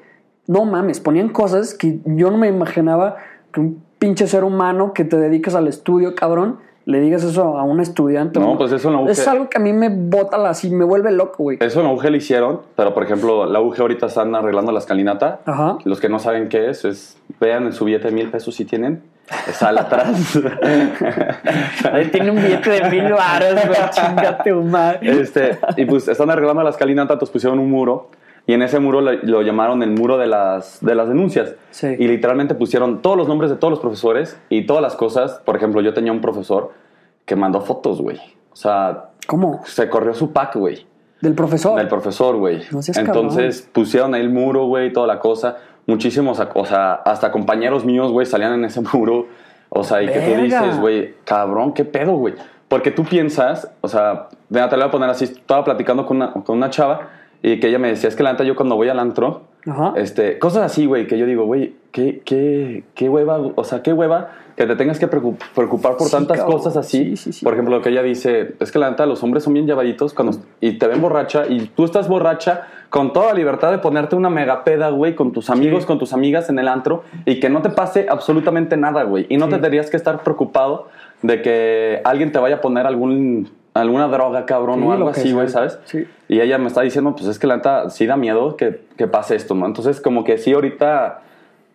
No mames, ponían cosas que yo no me imaginaba que un pinche ser humano que te dedicas al estudio, cabrón, le digas eso a un estudiante. No, pues eso en la Es UG algo que a mí me bota la así, me vuelve loco, güey. Eso en la UG lo hicieron, pero por ejemplo, la UG ahorita están arreglando la escalinata. Ajá. Los que no saben qué es, es vean en su billete de mil pesos si tienen. Sale atrás. Tiene un billete de mil baros, güey. Chingate, madre. este, y pues están arreglando la escalinata, entonces pusieron un muro. Y en ese muro lo, llamaron el muro de las, de las denuncias. Sí. Y literalmente pusieron todos los nombres de todos los profesores y todas las cosas. Por ejemplo, yo tenía un profesor que mandó fotos, güey. O sea, ¿Cómo? se corrió su pack, güey. Del profesor. Del profesor, güey. No Entonces pusieron ahí el muro, güey, toda la cosa. Muchísimos, o sea, hasta compañeros míos, güey, salían en ese muro. O sea, y que tú Verga. dices, güey, cabrón, qué pedo, güey. Porque tú piensas, o sea, te lo voy a poner así. Estaba platicando con una, con una chava y que ella me decía, es que la neta, yo cuando voy al antro, Ajá. este, cosas así, güey, que yo digo, güey, qué, qué, qué hueva, o sea, qué hueva que te tengas que preocup- preocupar por Sí, tantas cabrón. cosas así. Sí, sí, sí. Por ejemplo, lo que ella dice, es que la neta, los hombres son bien llevaditos cuando, y te ven borracha y tú estás borracha con toda la libertad de ponerte una megapeda, güey, con tus amigos, con tus amigas en el antro y que no te pase absolutamente nada, güey. Y no te tendrías que estar preocupado de que alguien te vaya a poner algún, alguna droga, cabrón, Sí, o algo así, güey. ¿sabes? Sí. Y ella me está diciendo, pues es que la neta sí da miedo que, que pase esto, ¿no? Entonces, como que sí, ahorita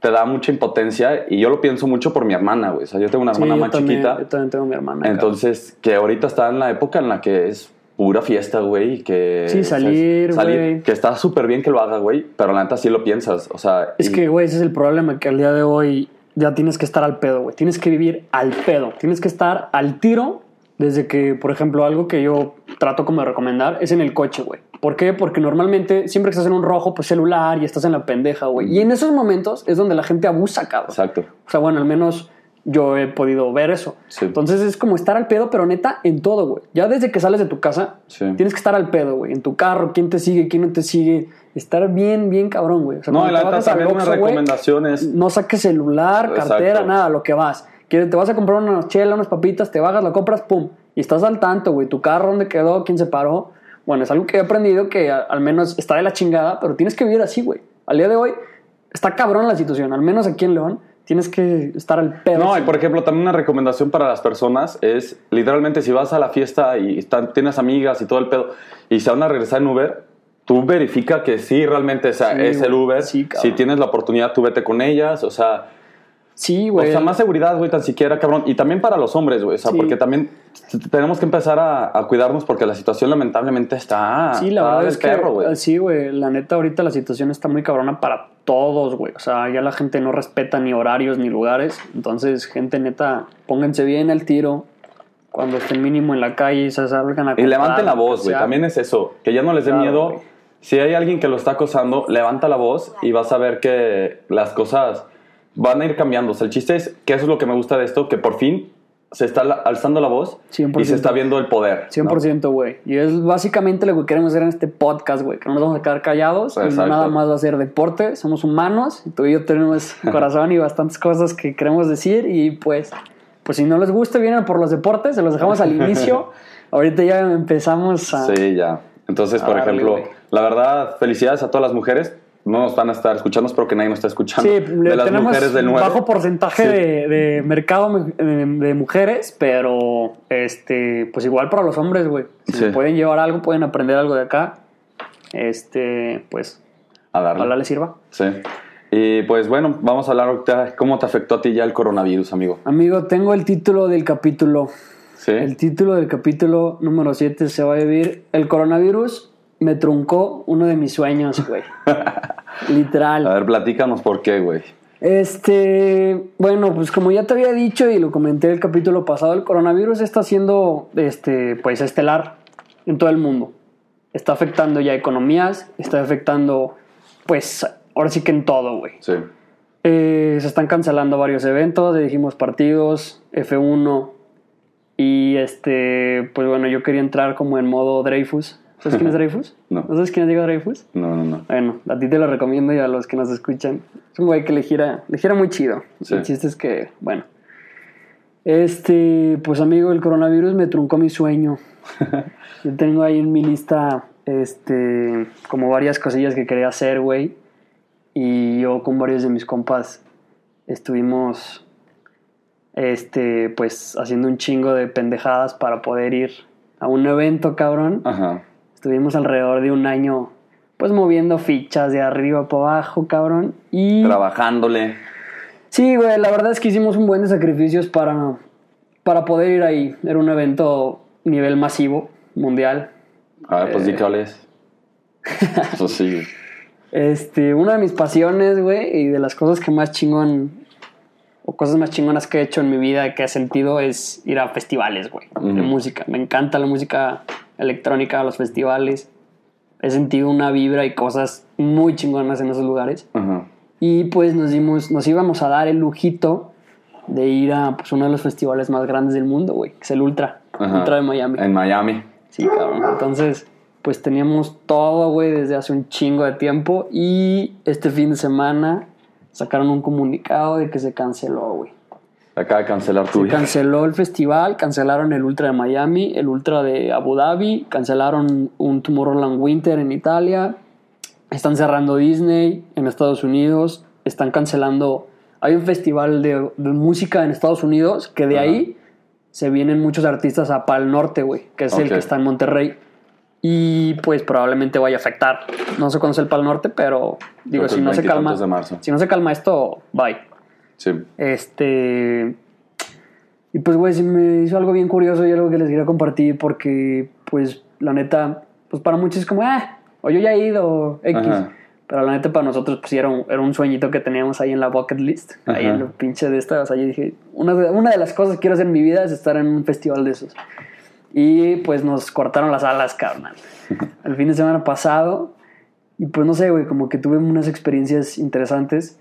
te da mucha impotencia y yo lo pienso mucho por mi hermana, güey. O sea, yo tengo una Sí, hermana yo más también, chiquita. Yo también tengo mi hermana. cabrón. Entonces, que ahorita está en la época en la que es pura fiesta, güey, y que... Sí, salir, güey. Que está súper bien que lo haga, güey, pero la neta sí lo piensas, o sea... Es y- que, güey, ese es el problema, que al día de hoy ya tienes que estar al pedo, güey. Tienes que vivir al pedo. Tienes que estar al tiro desde que, por ejemplo, algo que yo trato como de recomendar es en el coche, güey. ¿Por qué? Porque normalmente siempre que estás en un rojo, pues celular y estás en la pendeja, güey. Y en esos momentos es donde la gente abusa, cabrón. Exacto. O sea, bueno, al menos yo he podido ver eso. Sí. Entonces es como estar al pedo, pero neta, en todo, güey. Ya desde que sales de tu casa, Sí. tienes que estar al pedo, güey. En tu carro, quién te sigue, quién no te sigue. Estar bien, bien cabrón, güey. O sea, No, la también una recomendación es... No saques celular, Exacto. cartera, nada, lo que vas. Te vas a comprar una chela, unas papitas, te bajas, la compras, pum. Y estás al tanto, güey. Tu carro, dónde quedó, quién se paró. Bueno, es algo que he aprendido que a- al menos está de la chingada, pero tienes que vivir así, güey. Al día de hoy está cabrón la situación. Al menos aquí en León tienes que estar al pedo. No, y por ejemplo, también una recomendación para las personas es, literalmente, si vas a la fiesta y están- tienes amigas y todo el pedo, y se van a regresar en Uber, tú verifica que sí, realmente o sea, Sí, es el. Uber. Sí, si tienes la oportunidad, tú vete con ellas, o sea... Sí, O güey. sea, más seguridad, güey, tan siquiera, cabrón. Y también para los hombres, güey. O sea, Sí. porque también tenemos que empezar a, a cuidarnos porque la situación lamentablemente está. Sí, la está verdad es que güey. sí, güey. La neta, ahorita la situación está muy cabrona para todos, güey. O sea, ya la gente no respeta ni horarios ni lugares. Entonces, gente neta, pónganse bien al tiro. Cuando estén mínimo en la calle, se salgan a Y levanten la voz, güey. También es eso. Que ya no les dé Claro, miedo si hay alguien que lo está acosando, levanta la voz y vas a ver que las cosas van a ir cambiando. O sea, el chiste es que eso es lo que me gusta de esto, que por fin se está alzando la voz 100%. y se está viendo el poder. ¿no? 100%, güey. Y es básicamente lo que queremos hacer en este podcast, güey. Que no nos vamos a quedar callados. y no nada más va a ser deporte. Somos humanos. Y tú y yo tenemos corazón y bastantes cosas que queremos decir. Y pues, pues si no les gusta, vienen por los deportes. Se los dejamos al inicio. Ahorita ya empezamos a... Sí, ya. Entonces, por darle, ejemplo, güey. la verdad, felicidades a todas las mujeres. No nos van a estar escuchando, espero que nadie nos esté escuchando. Sí, de le- las tenemos mujeres del un 9. bajo porcentaje Sí. de, de mercado me- de, de mujeres, pero este, pues igual para los hombres, güey. Si Sí. pueden llevar algo, pueden aprender algo de acá. Este, pues, A darle. ojalá les sirva. Sí. Y pues bueno, vamos a hablar ahorita cómo te afectó a ti ya el coronavirus, amigo. Amigo, tengo el título del capítulo. Sí. El título del capítulo número 7 se va a vivir El coronavirus me truncó uno de mis sueños, güey. Literal. A ver, platícanos por qué, güey. Este, bueno, pues como ya te había dicho y lo comenté el capítulo pasado, el coronavirus está siendo, este, pues estelar en todo el mundo. Está afectando ya economías, está afectando, pues, ahora sí que en todo, güey. Sí. Eh, se están cancelando varios eventos, dijimos partidos, F1 y este, pues bueno, yo quería entrar como en modo Dreyfus. ¿Sabes quién es Dreyfus? No. ¿No sabes quién es Diego Dreyfus? No, no, no. Bueno, a ti te lo recomiendo y a los que nos escuchan. Es un güey que le gira, le gira muy chido. Sí. El chiste es que, bueno. Este, pues amigo, el coronavirus me truncó mi sueño. Yo tengo ahí en mi lista, este, como varias cosillas que quería hacer, güey. Y yo con varios de mis compas estuvimos, este, pues haciendo un chingo de pendejadas para poder ir a un evento, cabrón. Ajá. Estuvimos alrededor de un año, pues moviendo fichas de arriba para abajo, cabrón. Y Trabajándole. sí, güey, la verdad es que hicimos un buen de sacrificios para, para poder ir ahí. Era un evento nivel masivo, mundial. A ver, pues di Eh. que hables. Eso sí. Este, una de mis pasiones, güey, y de las cosas que más chingón, o cosas más chingonas que he hecho en mi vida, que he sentido, es ir a festivales, güey, de Ujú. música. Me encanta la música electrónica, los festivales. He sentido una vibra y cosas muy chingonas en esos lugares. Ajá. Y pues nos dimos, nos íbamos a dar el lujito de ir a pues, uno de los festivales más grandes del mundo, güey, que es el Ultra, Ajá. Ultra de Miami. En Miami. Sí, cabrón. Entonces, pues teníamos todo, güey, desde hace un chingo de tiempo. Y este fin de semana sacaron un comunicado de que se canceló, güey. Acaba de cancelar tu Se canceló el festival, cancelaron el Ultra de Miami, el Ultra de Abu Dhabi, cancelaron un Tomorrowland Winter en Italia, están cerrando Disney en Estados Unidos, están cancelando... Hay un festival de, de música en Estados Unidos que de Ajá. ahí se vienen muchos artistas a Pal Norte, güey, que es el que está en Monterrey. Y pues probablemente vaya a afectar. No sé cuándo es el Pal Norte, pero digo, si no se calma... veintitantos de marzo. Si no se calma esto, bye. Sí. Este. Y pues, güey, se me hizo algo bien curioso y algo que les quería compartir porque, pues, la neta, pues para muchos es como, ah, o yo ya he ido, X. Ajá. Pero la neta para nosotros, pues, era un, era un sueñito que teníamos ahí en la bucket list. Ahí en el pinche de esta. O sea, yo dije, una una de las cosas que quiero hacer en mi vida es estar en un festival de esos. Y pues nos cortaron las alas, carnal. El fin de semana pasado. Y pues no sé, güey, como que tuve unas experiencias interesantes.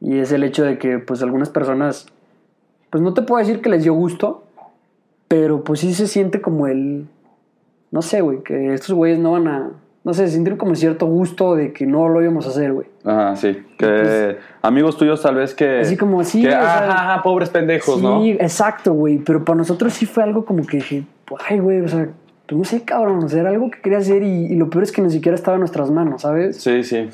Y es el hecho de que, pues, algunas personas, pues no te puedo decir que les dio gusto, pero pues sí se siente como el, no sé, güey, que estos güeyes no van a, no sé, sentir como cierto gusto de que no lo íbamos a hacer, güey. Ajá, sí. Que amigos tuyos tal vez que... Así como así, Que, ajá, ajá, pobres pendejos, sí, ¿no? exacto, güey, pero para nosotros sí fue algo como que dije, ay, güey, o sea, pues no sé, cabrón, o sea, era algo que quería hacer y, y lo peor es que ni siquiera estaba en nuestras manos, ¿sabes? Sí, sí.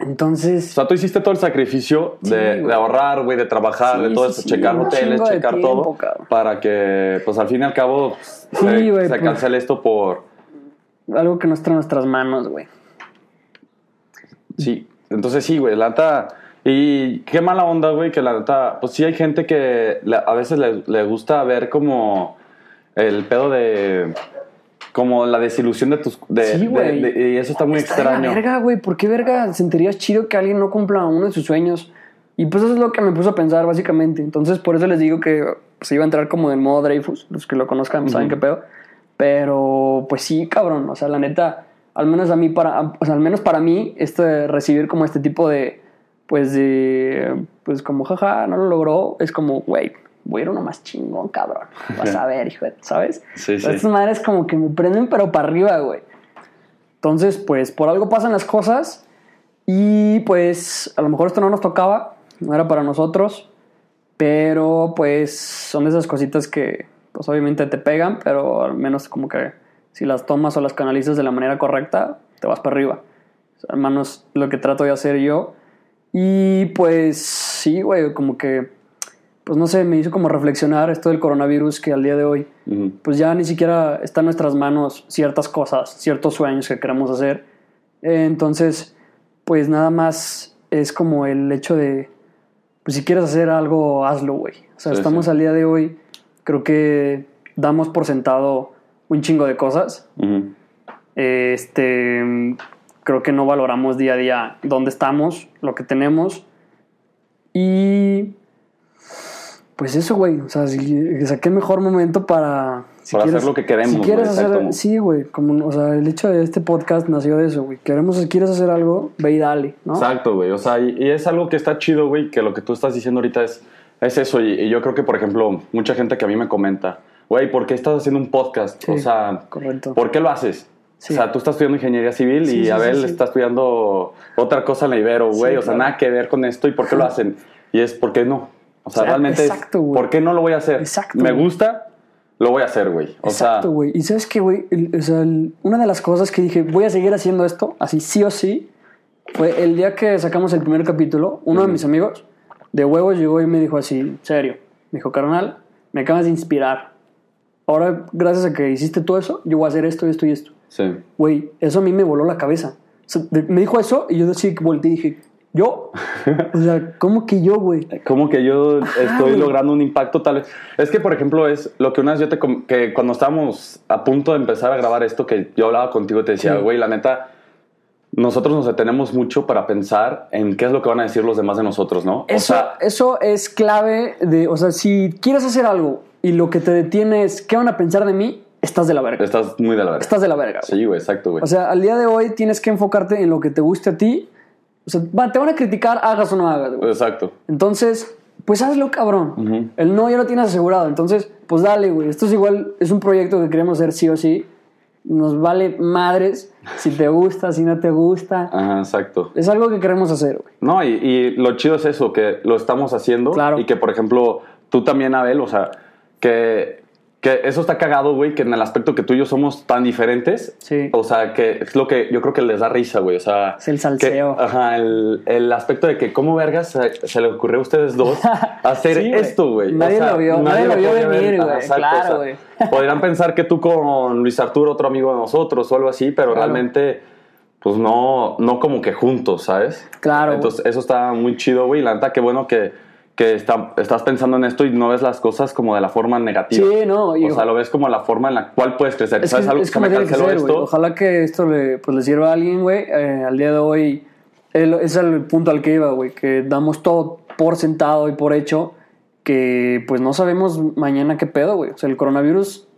Entonces, O sea, tú hiciste todo el sacrificio Sí, de, ahorrar, güey, de trabajar, Sí, de todo sí, eso, checar hoteles, checar tiempo, todo, cabrón. para que, pues al fin y al cabo, pues, se, güey, se pues. cancele esto por... algo que no está en nuestras manos, güey. Sí, entonces sí, güey, la neta... Y qué mala onda, güey, que la neta... Pues sí hay gente que a veces le, le gusta ver como el pedo de... Como la desilusión de tus... De, Sí, güey. de- y eso está muy Está extraño. verga, güey. ¿Por qué verga sentirías chido que alguien no cumpla uno de sus sueños? Y pues eso es lo que me puso a pensar, básicamente. Entonces, por eso les digo que se iba a entrar como en modo Dreyfus. Los que lo conozcan saben Ujú. qué pedo. Pero, pues sí, cabrón. O sea, la neta, al menos a mí, para, o sea, al menos para mí, este, recibir como este tipo de, pues de, pues como, jaja, no lo logró, es como, güey, voy a ir uno más chingón, cabrón. Vas a ver, hijo, de- ¿sabes? Sí, sí. Estas madres como que me prenden, pero para arriba, güey. Entonces, pues, por algo pasan las cosas y, pues, a lo mejor esto no nos tocaba, no era para nosotros, pero, pues, son de esas cositas que, pues, obviamente te pegan, pero al menos como que si las tomas o las canalizas de la manera correcta, te vas para arriba. Menos lo que trato de hacer yo. Y, pues, sí, güey, como que, pues, no sé, me hizo como reflexionar esto del coronavirus que al día de hoy pues ya ni siquiera está en nuestras manos ciertas cosas, ciertos sueños que queremos hacer. Eh, entonces, pues nada más es como el hecho de, pues si quieres hacer algo, hazlo, güey. O sea, Sí, estamos sí. al día de hoy, creo que damos por sentado un chingo de cosas. Este, creo que no valoramos día a día dónde estamos, lo que tenemos. Y pues eso, güey. O sea, si, o sea, qué mejor momento para. si Para hacer lo que queremos, Si quieres güey, hacer. exacto. Sí, güey. Como, o sea, el hecho de este podcast nació de eso, güey. Queremos, quieres hacer algo, ve y dale, ¿no? Exacto, güey. O sea, y, y es algo que está chido, güey, que lo que tú estás diciendo ahorita es, es eso. Y, y yo creo que, por ejemplo, mucha gente que a mí me comenta, güey, ¿por qué estás haciendo un podcast? Sí, o sea, correcto. ¿por qué lo haces? Sí. O sea, tú estás estudiando ingeniería civil Sí, y Abel está estudiando otra cosa en la Ibero, güey. O sea, claro. nada que ver con esto y por qué lo hacen. Y es, ¿por qué no? O sea, O sea, realmente exacto, es, güey. ¿por qué no lo voy a hacer? Exacto, Me güey. gusta, lo voy a hacer, güey. O Exacto, sea, güey. Y sabes qué, güey, o sea, el- una de las cosas que dije, voy a seguir haciendo esto, así sí o sí, fue el día que sacamos el primer capítulo, uno de mis amigos de huevos llegó y me dijo así, serio, me dijo, carnal, me acabas de inspirar. Ahora, gracias a que hiciste todo eso, yo voy a hacer esto, esto y esto. sí. Güey, eso a mí me voló la cabeza. O sea, de- me dijo eso y yo así volteé y dije, ¿yo? O sea, ¿cómo que yo, güey? Como que yo estoy güey. logrando un impacto tal vez. Es que, por ejemplo, es lo que una vez yo te... que cuando estábamos a punto de empezar a grabar esto, que yo hablaba contigo, te decía, Sí. güey, la neta, nosotros nos detenemos mucho para pensar en qué es lo que van a decir los demás de nosotros, ¿no? Eso, o sea, eso es clave de, o sea, si quieres hacer algo y lo que te detiene es qué van a pensar de mí, estás de la verga. estás muy de la verga. Estás de la verga. güey. Sí, güey, exacto, güey. O sea, al día de hoy tienes que enfocarte en lo que te guste a ti. O sea, va- te van a criticar, hagas o no hagas. güey. exacto. Entonces, pues hazlo, cabrón. El no ya lo tienes asegurado. Entonces, pues dale, güey. Esto es igual, es un proyecto que queremos hacer sí o sí. Nos vale madres si te gusta, si no te gusta. Ajá, exacto. Es algo que queremos hacer, güey. No, y, y lo chido es eso, que lo estamos haciendo. Claro. Y que, por ejemplo, tú también, Abel, o sea, que, que eso está cagado, güey, que en el aspecto que tú y yo somos tan diferentes. Sí. O sea, que es lo que yo creo que les da risa, güey. O sea. Es el salseo. que- ajá, el, el aspecto de que, ¿cómo vergas se, se le ocurrió a ustedes dos hacer Sí, esto, güey? Nadie lo vio, nadie lo vio venir, güey. Claro, güey. Podrían pensar que tú con Luis Arturo, otro amigo de nosotros, o algo así, pero Claro. realmente. Pues no, no como que juntos, ¿sabes? Claro. Entonces, eso está muy chido, güey. La neta, qué bueno que, que está- estás pensando en esto y no ves las cosas como de la forma negativa. Sí, no, o sea, lo ves como la forma en la cual puedes crecer. Es, ¿Sabes que, algo es que me tiene que canceló ser, esto? Ojalá que esto le, pues, le sirva a alguien, güey. Eh, al día de hoy, el- es el punto al que iba, güey. Que damos todo por sentado y por hecho que, pues, no sabemos mañana qué pedo, güey. O sea, el coronavirus,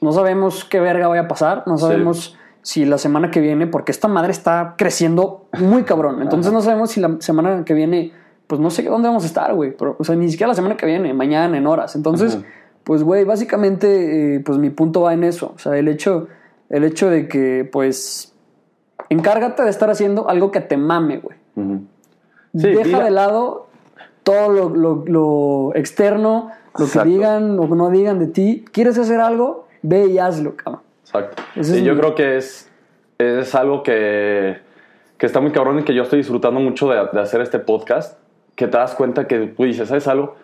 no sabemos qué verga vaya a pasar. No Sí. sabemos si la semana que viene, porque esta madre está creciendo muy cabrón. Entonces, Ajá. no sabemos si la semana que viene, pues, no sé dónde vamos a estar, güey. Pero, O sea, ni siquiera la semana que viene, mañana, en horas. Entonces... Ajá. Pues, güey, básicamente, eh, pues mi punto va en eso. O sea, el hecho, el hecho de que, pues, encárgate de estar haciendo algo que te mame, güey. Sí, Deja de lado todo lo, lo- lo externo, lo Exacto. que digan o no digan de ti. ¿Quieres hacer algo? Ve y hazlo, cabrón. Exacto. Y yo mi- creo que es, es algo que, que está muy cabrón y que yo estoy disfrutando mucho de, de hacer este podcast. Que te das cuenta que tú dices, ¿sabes algo?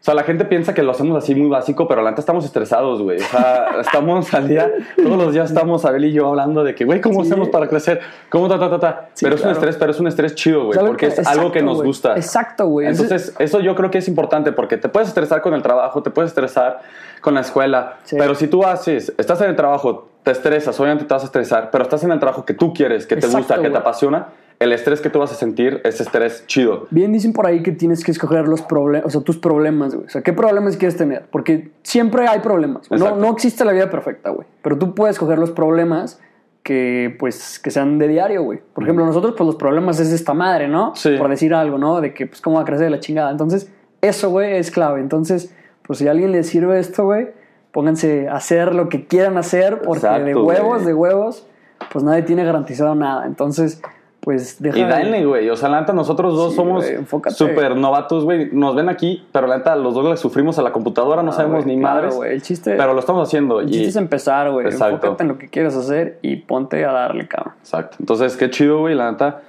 O sea, la gente piensa que lo hacemos así muy básico, pero la neta estamos estresados, güey. O sea, estamos al día, todos los días estamos Abel y yo hablando de que, güey, ¿cómo Sí. hacemos para crecer? ¿Cómo ta, ta, ta, ta? Sí, pero es claro. un estrés, pero es un estrés chido, güey, Es porque que- es algo que nos güey. gusta. Exacto, güey. Entonces, eso yo creo que es importante porque te puedes estresar con el trabajo, te puedes estresar con la escuela, Sí. pero si tú haces, estás en el trabajo, te estresas, obviamente te vas a estresar, pero estás en el trabajo que tú quieres, que te Exacto, gusta, que te apasiona, el estrés que tú vas a sentir es estrés chido. Bien dicen por ahí que tienes que escoger los problemas, o sea, tus problemas, güey. O sea, ¿qué problemas quieres tener? Porque siempre hay problemas. No, no existe la vida perfecta, güey. Pero tú puedes escoger los problemas que pues que sean de diario, güey. Por ejemplo, nosotros pues los problemas es esta madre, ¿no? Sí. Por decir algo, ¿no? De que pues cómo va a crecer la chingada. Entonces, eso, güey, es clave. Entonces, pues si a alguien le sirve esto, güey, pónganse a hacer lo que quieran hacer porque Exacto, de huevos, de huevos, pues nadie tiene garantizado nada. Entonces, pues deja Y dale, güey. O sea, la neta, nosotros dos Sí, somos súper novatos, güey. Nos ven aquí, pero la neta, los dos le sufrimos a la computadora, no Ah, sabemos güey, ni claro, madres. güey. El chiste, Pero lo estamos haciendo. el y... chiste es empezar, güey. Exacto. Enfócate en lo que quieres hacer y ponte a darle, cabrón. Exacto. Entonces, qué chido, güey, la neta.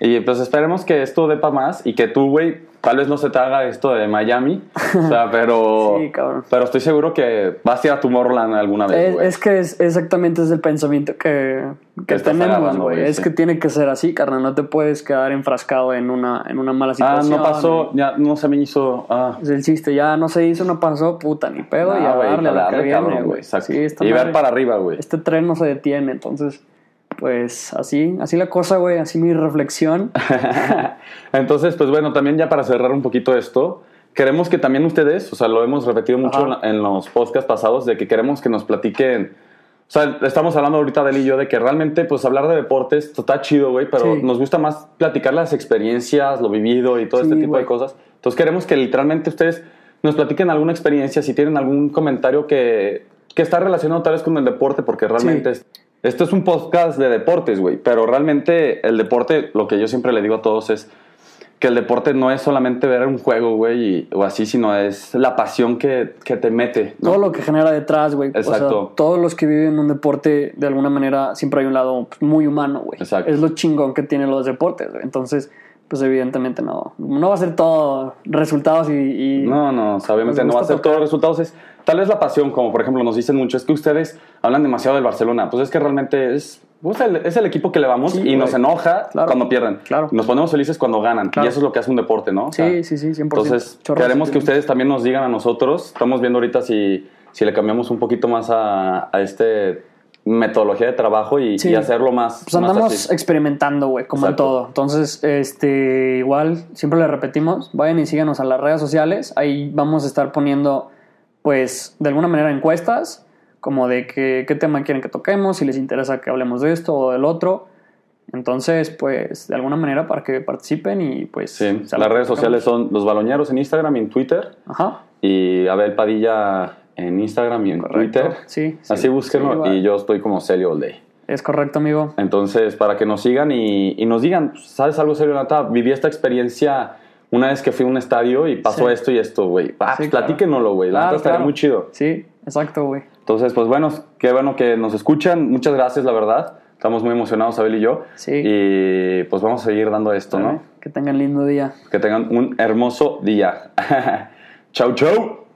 Y pues esperemos que esto dé para más y que tú, güey, tal vez no se te haga esto de Miami. o sea, pero. Sí. Pero estoy seguro que vas a ir a Tomorrowland alguna vez, Es, güey. es que es, exactamente es el pensamiento que, Que tenemos, güey. Es sí. que tiene que ser así, carnal. No te puedes quedar enfrascado en una, en una mala Ah, situación. no pasó, ya no se me hizo. Ah. Es el chiste, ya no se hizo, no pasó, puta, ni pedo. y Ah, a güey, darle a lo que darle, viene, cabrón, güey. Sí, y ver para arriba, güey. Este tren no se detiene, entonces, pues así, así la cosa, güey. Así mi reflexión. Entonces, pues bueno, también ya para cerrar un poquito esto, queremos que también ustedes, o sea, lo hemos repetido mucho en, Ajá. la- en los podcasts pasados, de que queremos que nos platiquen. O sea, estamos hablando ahorita de él y yo de que realmente, pues hablar de deportes está chido, güey, pero Sí. nos gusta más platicar las experiencias, lo vivido y todo Sí, este tipo de cosas. Entonces, queremos que literalmente ustedes nos platiquen alguna experiencia, si tienen algún comentario que, que está relacionado tal vez con el deporte, porque realmente Sí. es- esto es un podcast de deportes, güey, pero realmente el deporte, lo que yo siempre le digo a todos es que el deporte no es solamente ver un juego, güey, y- o así, sino es la pasión que, que te mete. ¿no? Todo lo que genera detrás, güey. O sea, Exacto. todos los que viven un deporte, de alguna manera, siempre hay un lado pues, muy humano, güey. Exacto. Es lo chingón que tienen los deportes, güey. Entonces, pues evidentemente no. No va a ser todo resultados y. y- No, no, o sea, obviamente no va a ser todos los resultados. Es, tal vez la pasión, como por ejemplo nos dicen mucho, es que ustedes hablan demasiado del Barcelona. Pues es que realmente es, pues, el, es el equipo que le vamos Sí, y nos enoja Claro. cuando pierden. Claro. Nos ponemos felices cuando ganan. Claro. Y eso es lo que hace un deporte, ¿no? O sea, Sí, sí, sí, 100%. Entonces, queremos que ustedes también nos digan a nosotros. Estamos viendo ahorita si, si le cambiamos un poquito más a, a este metodología de trabajo y, Sí. y hacerlo más. Pues andamos más así. experimentando, güey, como Exacto. en todo. Entonces, este, igual, siempre le repetimos, vayan y síganos a las redes sociales. Ahí vamos a estar poniendo, pues, de alguna manera encuestas, como de que, qué tema quieren que toquemos, si les interesa que hablemos de esto o del otro. Entonces, pues, de alguna manera para que participen y pues... Sí, las redes sociales son Los Baloñeros en Instagram y en Twitter. Ajá, Y Abel Padilla en Instagram y en correcto. Twitter. Sí, sí, Así búsquenlo sí, y yo estoy como Celio All Day. Es correcto, amigo. Entonces, para que nos sigan y, y nos digan, ¿sabes algo serio, Nata? Viví esta experiencia una vez que fui a un estadio y pasó esto y esto, güey. Ah, pues platíquenoslo, güey. La Claro, neta estaría claro. muy chido. Sí, exacto, güey. Entonces, pues bueno, qué bueno que nos escuchan. Muchas gracias, la verdad. Estamos muy emocionados, Abel y yo. Sí. Y pues vamos a seguir dando esto, ¿no? Que tengan lindo día. Que tengan un hermoso día. chau, chau.